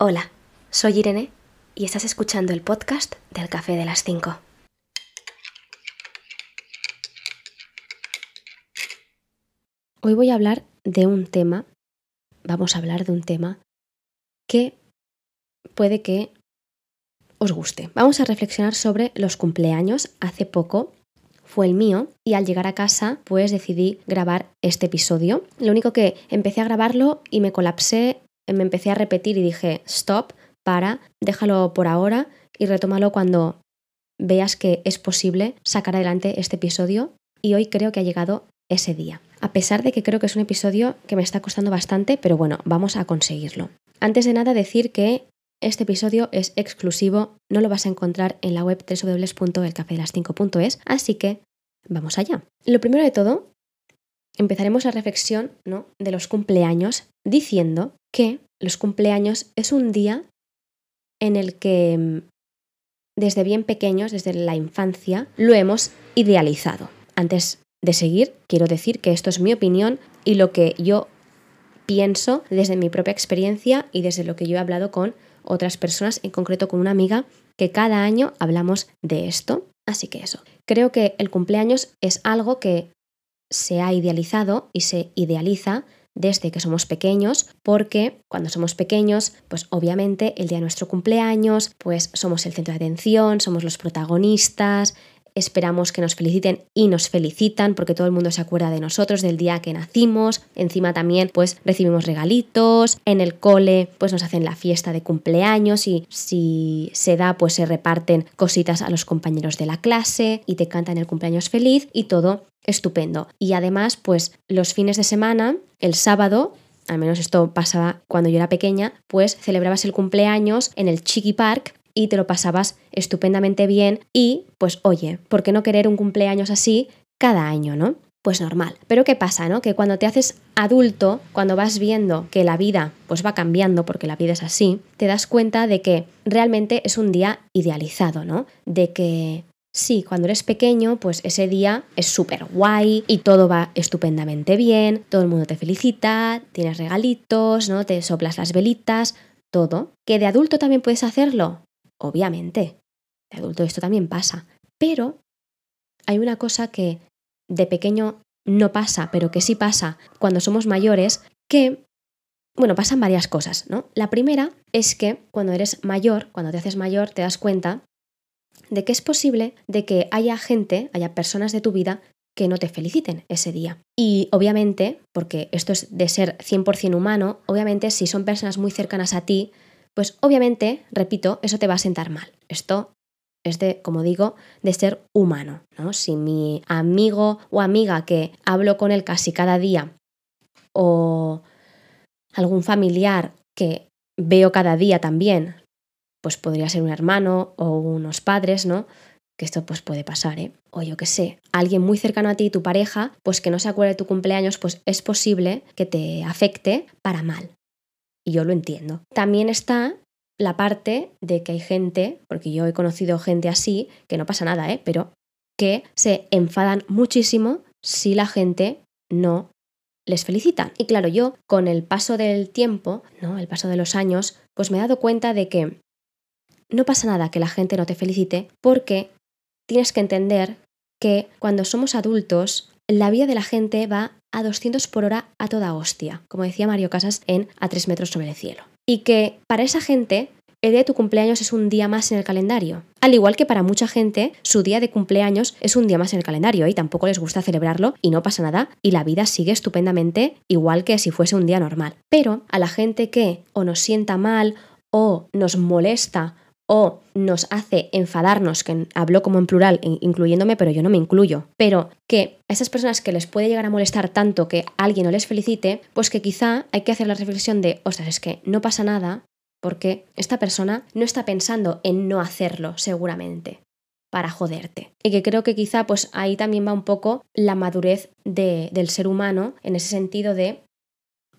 Hola, soy Irene y estás escuchando el podcast del Café de las 5. Hoy voy a hablar de un tema, vamos a hablar de un tema que puede que os guste. Vamos a reflexionar sobre los cumpleaños. Hace poco fue el mío y al llegar a casa pues decidí grabar este episodio. Lo único que empecé a grabarlo y me colapsé, me empecé a repetir y dije stop, para, déjalo por ahora y retómalo cuando veas que es posible sacar adelante este episodio y hoy creo que ha llegado ese día. A pesar de que creo que es un episodio que me está costando bastante, pero bueno, vamos a conseguirlo. Antes de nada decir que este episodio es exclusivo, no lo vas a encontrar en la web www.elcafedelas5.es, así que vamos allá. Lo primero de todo, empezaremos la reflexión ¿no? de los cumpleaños diciendo que los cumpleaños es un día en el que mm, desde bien pequeños, desde la infancia, lo hemos idealizado. Antes de seguir, quiero decir que esto es mi opinión y lo que yo pienso desde mi propia experiencia y desde lo que yo he hablado con otras personas, en concreto con una amiga, que cada año hablamos de esto. Así que eso. Creo que el cumpleaños es algo que se ha idealizado y se idealiza desde que somos pequeños, porque cuando somos pequeños, pues obviamente el día de nuestro cumpleaños, pues somos el centro de atención, somos los protagonistas, esperamos que nos feliciten y nos felicitan porque todo el mundo se acuerda de nosotros del día que nacimos. Encima también pues recibimos regalitos, en el cole pues nos hacen la fiesta de cumpleaños y si se da pues se reparten cositas a los compañeros de la clase y te cantan el cumpleaños feliz y todo estupendo. Y además pues los fines de semana, el sábado al menos esto pasaba cuando yo era pequeña, pues celebrabas el cumpleaños en el Chiqui Park y te lo pasabas estupendamente bien y pues oye, ¿por qué no querer un cumpleaños así cada año, no? Pues normal. Pero ¿qué pasa, no? Que cuando te haces adulto, cuando vas viendo que la vida pues va cambiando porque la vida es así, te das cuenta de que realmente es un día idealizado, ¿no? De que Sí, cuando eres pequeño, pues ese día es súper guay y todo va estupendamente bien, todo el mundo te felicita, tienes regalitos, ¿no? Te soplas las velitas, todo. ¿Que de adulto también puedes hacerlo? Obviamente, de adulto esto también pasa, pero hay una cosa que de pequeño no pasa, pero que sí pasa cuando somos mayores, que, bueno, pasan varias cosas, ¿no? La primera es que cuando eres mayor, cuando te haces mayor, te das cuenta de que es posible de que haya gente, haya personas de tu vida que no te feliciten ese día. Y obviamente, porque esto es de ser 100% humano, obviamente si son personas muy cercanas a ti, pues obviamente, repito, eso te va a sentar mal. Esto es de, como digo, de ser humano, ¿no? Si mi amigo o amiga que hablo con él casi cada día o algún familiar que veo cada día también, pues podría ser un hermano o unos padres, ¿no? Que esto pues puede pasar, ¿eh? O yo qué sé, alguien muy cercano a ti, tu pareja, pues que no se acuerde de tu cumpleaños, pues es posible que te afecte para mal, y yo lo entiendo. También está la parte de que hay gente, porque yo he conocido gente así, que no pasa nada, ¿eh? pero que se enfadan muchísimo si la gente no les felicita. Y claro, yo con el paso del tiempo, ¿no? El paso de los años, pues me he dado cuenta de que no pasa nada que la gente no te felicite porque tienes que entender que cuando somos adultos la vida de la gente va a 200 por hora a toda hostia, como decía Mario Casas en A 3 metros sobre el cielo. Y que para esa gente el día de tu cumpleaños es un día más en el calendario. Al igual que para mucha gente, su día de cumpleaños es un día más en el calendario y tampoco les gusta celebrarlo y no pasa nada y la vida sigue estupendamente igual que si fuese un día normal. Pero a la gente que o nos sienta mal o nos molesta o nos hace enfadarnos, que hablo como en plural, incluyéndome, pero yo no me incluyo, pero que a esas personas que les puede llegar a molestar tanto que alguien no les felicite, pues que quizá hay que hacer la reflexión de, ostras, es que no pasa nada porque esta persona no está pensando en no hacerlo, seguramente para joderte. Y que creo que quizá pues ahí también va un poco la madurez del ser humano en ese sentido de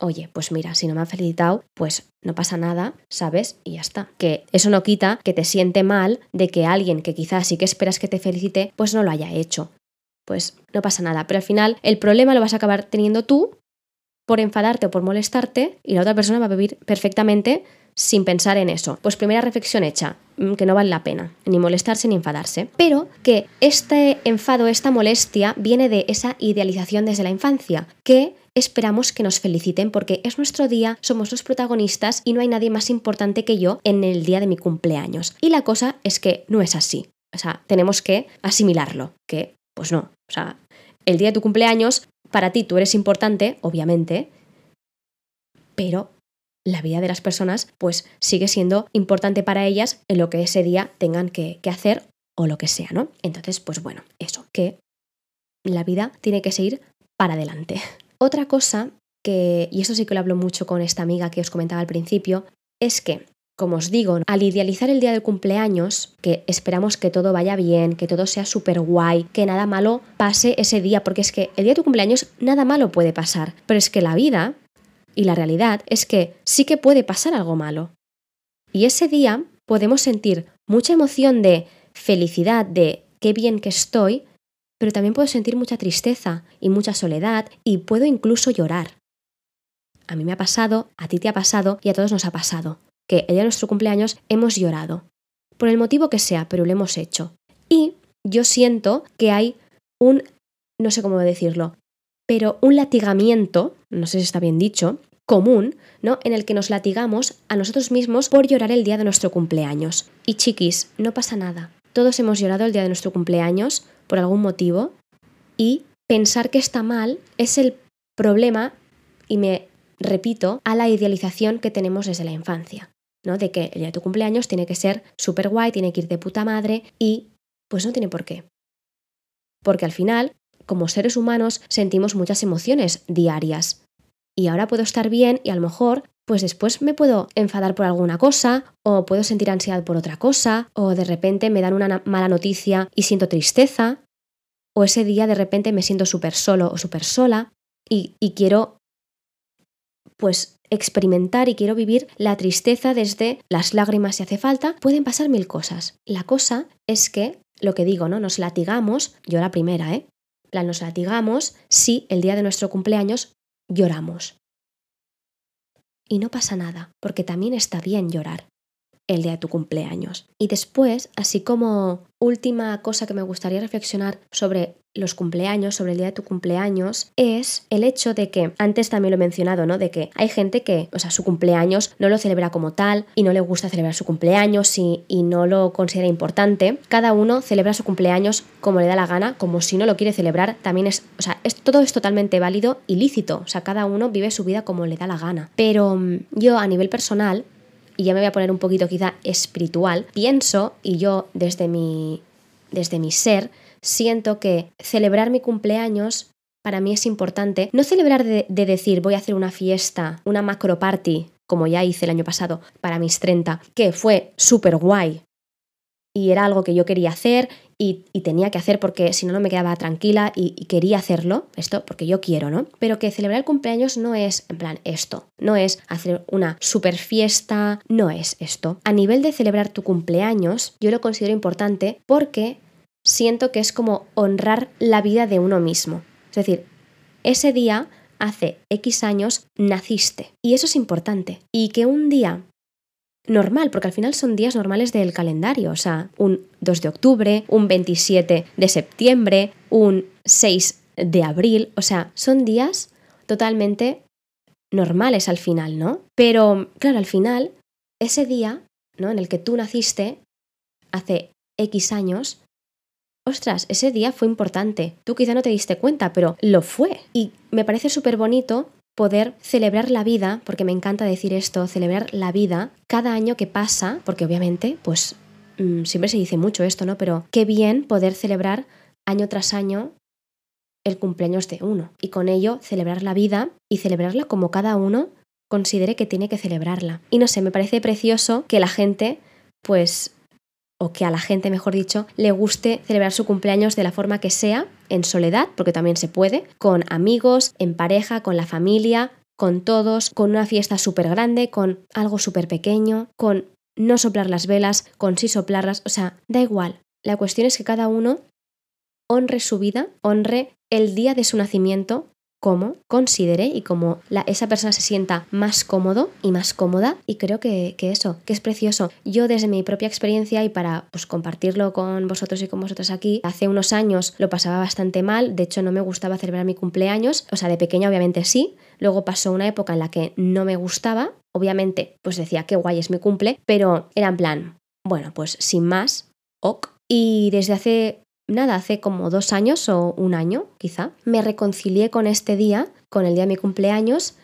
oye, pues mira, si no me ha felicitado, pues no pasa nada, ¿sabes? Y ya está. Que eso no quita que te siente mal de que alguien que quizás sí que esperas que te felicite, pues no lo haya hecho. Pues no pasa nada, pero al final el problema lo vas a acabar teniendo tú por enfadarte o por molestarte y la otra persona va a vivir perfectamente sin pensar en eso. Pues primera reflexión hecha, mm, que no vale la pena ni molestarse ni enfadarse, pero que este enfado, esta molestia viene de esa idealización desde la infancia, que esperamos que nos feliciten porque es nuestro día, somos los protagonistas y no hay nadie más importante que yo en el día de mi cumpleaños. Y la cosa es que no es así. O sea, tenemos que asimilarlo, que pues no. O sea, el día de tu cumpleaños, para ti tú eres importante, obviamente, pero la vida de las personas pues sigue siendo importante para ellas en lo que ese día tengan que, que hacer o lo que sea, ¿no? Entonces, pues bueno, eso, que la vida tiene que seguir para adelante. Otra cosa que, y eso sí que lo hablo mucho con esta amiga que os comentaba al principio, es que, como os digo, al idealizar el día del cumpleaños, que esperamos que todo vaya bien, que todo sea súper guay, que nada malo pase ese día, porque es que el día de tu cumpleaños nada malo puede pasar, pero es que la vida y la realidad es que sí que puede pasar algo malo. Y ese día podemos sentir mucha emoción de felicidad, de qué bien que estoy, pero también puedo sentir mucha tristeza y mucha soledad y puedo incluso llorar. A mí me ha pasado, a ti te ha pasado y a todos nos ha pasado, que el día de nuestro cumpleaños hemos llorado, por el motivo que sea, pero lo hemos hecho. Y yo siento que hay un, no sé cómo decirlo, pero un latigamiento, no sé si está bien dicho, común, ¿no? En el que nos latigamos a nosotros mismos por llorar el día de nuestro cumpleaños. Y chiquis, no pasa nada. Todos hemos llorado el día de nuestro cumpleaños por algún motivo y pensar que está mal es el problema, y me repito, a la idealización que tenemos desde la infancia, ¿no? De que el día de tu cumpleaños tiene que ser súper guay, tiene que ir de puta madre y pues no tiene por qué. Porque al final, como seres humanos, sentimos muchas emociones diarias. Y ahora puedo estar bien y a lo mejor pues después me puedo enfadar por alguna cosa, o puedo sentir ansiedad por otra cosa, o de repente me dan una mala noticia y siento tristeza, o ese día de repente me siento súper solo o súper sola y, y quiero pues experimentar y quiero vivir la tristeza desde las lágrimas si hace falta, pueden pasar mil cosas. La cosa es que, lo que digo, ¿no? Nos latigamos, yo la primera, ¿eh? La nos latigamos si el día de nuestro cumpleaños lloramos. Y no pasa nada, porque también está bien llorar el día de tu cumpleaños. Y después, así como última cosa que me gustaría reflexionar sobre los cumpleaños, sobre el día de tu cumpleaños, es el hecho de que, antes también lo he mencionado, ¿no? De que hay gente que, o sea, su cumpleaños no lo celebra como tal y no le gusta celebrar su cumpleaños y, no lo considera importante. Cada uno celebra su cumpleaños como le da la gana, como si no lo quiere celebrar, también es, o sea, es, todo es totalmente válido y lícito, o sea, cada uno vive su vida como le da la gana. Pero mm, yo a nivel personal, y ya me voy a poner un poquito quizá espiritual, pienso, y yo desde mi, desde mi ser, siento que celebrar mi cumpleaños para mí es importante. No celebrar de, decir voy a hacer una fiesta, una macro party, como ya hice el año pasado para mis 30, que fue súper guay. Y era algo que yo quería hacer y, tenía que hacer porque si no, no me quedaba tranquila y, quería hacerlo, esto porque yo quiero, ¿no? Pero que celebrar el cumpleaños no es, en plan, esto, no es hacer una super fiesta, no es esto. A nivel de celebrar tu cumpleaños, yo lo considero importante porque siento que es como honrar la vida de uno mismo. Es decir, ese día, hace X años, naciste. Y eso es importante. Y que un día normal, porque al final son días normales del calendario, o sea, un 2 de octubre, un 27 de septiembre, un 6 de abril, o sea, son días totalmente normales al final, ¿no? Pero, claro, al final, ese día, ¿no? En el que tú naciste, hace X años, ostras, ese día fue importante. Tú quizá no te diste cuenta, pero lo fue. Y me parece súper bonito poder celebrar la vida, porque me encanta decir esto, celebrar la vida cada año que pasa, porque obviamente, pues mm, siempre se dice mucho esto, ¿no? Pero qué bien poder celebrar año tras año el cumpleaños de uno y con ello celebrar la vida y celebrarla como cada uno considere que tiene que celebrarla. Y no sé, me parece precioso que la gente pues o que a la gente, mejor dicho, le guste celebrar su cumpleaños de la forma que sea, en soledad, porque también se puede, con amigos, en pareja, con la familia, con todos, con una fiesta súper grande, con algo súper pequeño, con no soplar las velas, con sí soplarlas, o sea, da igual. La cuestión es que cada uno honre su vida, honre el día de su nacimiento como considere y como la, esa persona se sienta más cómodo y más cómoda. Y creo que, que, eso, que es precioso. Yo desde mi propia experiencia y para pues, compartirlo con vosotros y con vosotras aquí, hace unos años lo pasaba bastante mal. De hecho, no me gustaba celebrar mi cumpleaños. O sea, de pequeña obviamente sí. Luego pasó una época en la que no me gustaba. Obviamente, pues decía, qué guay es mi cumple. Pero era en plan, bueno, pues sin más, ok. Y desde hace nada, hace como dos años o un año quizá, me reconcilié con este día, con el día de mi cumpleaños,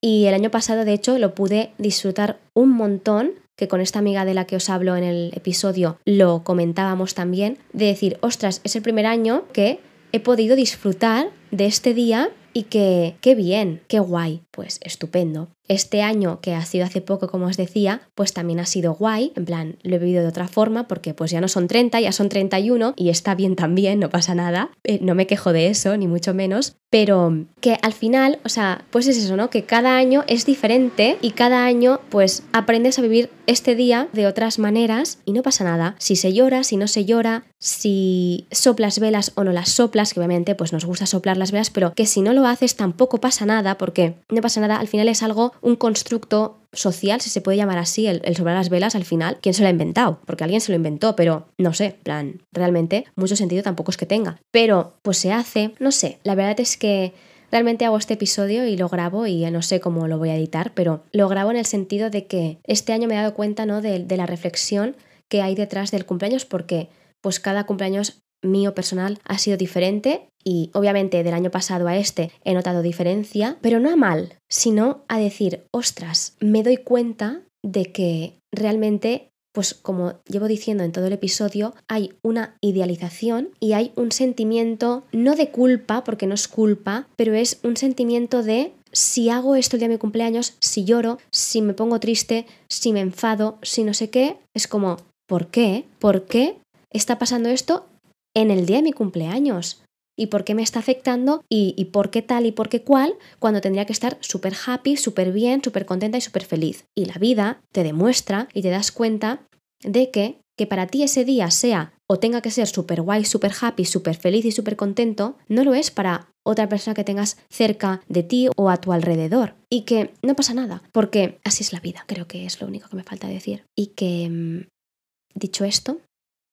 y el año pasado de hecho lo pude disfrutar un montón, que con esta amiga de la que os hablo en el episodio lo comentábamos también, de decir, ostras, es el primer año que he podido disfrutar de este día y que qué bien, qué guay, pues estupendo. Este año, que ha sido hace poco, como os decía, pues también ha sido guay, en plan, lo he vivido de otra forma, porque pues ya no son 30, ya son 31 y está bien también, no pasa nada, eh, no me quejo de eso, ni mucho menos, pero que al final, o sea, pues es eso, ¿no? Que cada año es diferente y cada año pues aprendes a vivir este día de otras maneras y no pasa nada. Si se llora, si no se llora, si soplas velas o no las soplas, que obviamente pues nos gusta soplar las velas, pero que si no lo haces tampoco pasa nada, porque no pasa nada, al final es algo un constructo social, si se puede llamar así, el, el, sobrar las velas al final, ¿quién se lo ha inventado? Porque alguien se lo inventó, pero no sé, plan, realmente mucho sentido tampoco es que tenga. Pero pues se hace, no sé, la verdad es que realmente hago este episodio y lo grabo y no sé cómo lo voy a editar, pero lo grabo en el sentido de que este año me he dado cuenta, ¿no? De, de la reflexión que hay detrás del cumpleaños porque pues cada cumpleaños mío personal ha sido diferente y obviamente del año pasado a este he notado diferencia, pero no a mal, sino a decir, ostras, me doy cuenta de que realmente pues como llevo diciendo en todo el episodio, hay una idealización y hay un sentimiento, no de culpa, porque no es culpa, pero es un sentimiento de si hago esto el día de mi cumpleaños, si lloro, si me pongo triste, si me enfado, si no sé qué, es como, ¿por qué? ¿Por qué está pasando esto en el día de mi cumpleaños? ¿Y por qué me está afectando? ¿Y, por qué tal y por qué cual? Cuando tendría que estar súper happy, súper bien, súper contenta y súper feliz. Y la vida te demuestra y te das cuenta de que, que para ti ese día sea o tenga que ser súper guay, súper happy, súper feliz y súper contento, no lo es para otra persona que tengas cerca de ti o a tu alrededor. Y que no pasa nada, porque así es la vida, creo que es lo único que me falta decir. Y que, mm, dicho esto,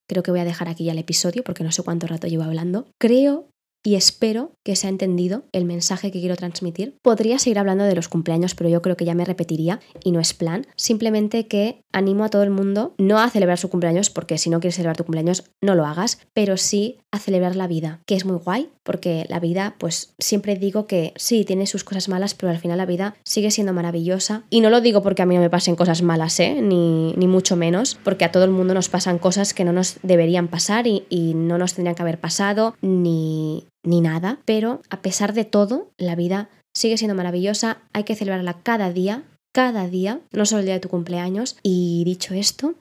Creo que voy a dejar aquí ya el episodio porque no sé cuánto rato llevo hablando. Creo y espero que se ha entendido el mensaje que quiero transmitir. Podría seguir hablando de los cumpleaños, pero yo creo que ya me repetiría y no es plan. Simplemente que animo a todo el mundo no a celebrar su cumpleaños, porque si no quieres celebrar tu cumpleaños, no lo hagas, pero sí a celebrar la vida, que es muy guay, porque la vida, pues siempre digo que sí, tiene sus cosas malas, pero al final la vida sigue siendo maravillosa. Y no lo digo porque a mí no me pasen cosas malas, ¿eh? Ni, ni mucho menos, porque a todo el mundo nos pasan cosas que no nos deberían pasar y, y no nos tendrían que haber pasado, ni, ni nada, pero a pesar de todo, la vida sigue siendo maravillosa, hay que celebrarla cada día, cada día, no solo el día de tu cumpleaños. Y dicho esto,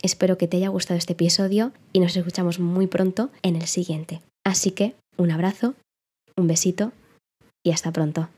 espero que te haya gustado este episodio y nos escuchamos muy pronto en el siguiente. Así que un abrazo, un besito y hasta pronto.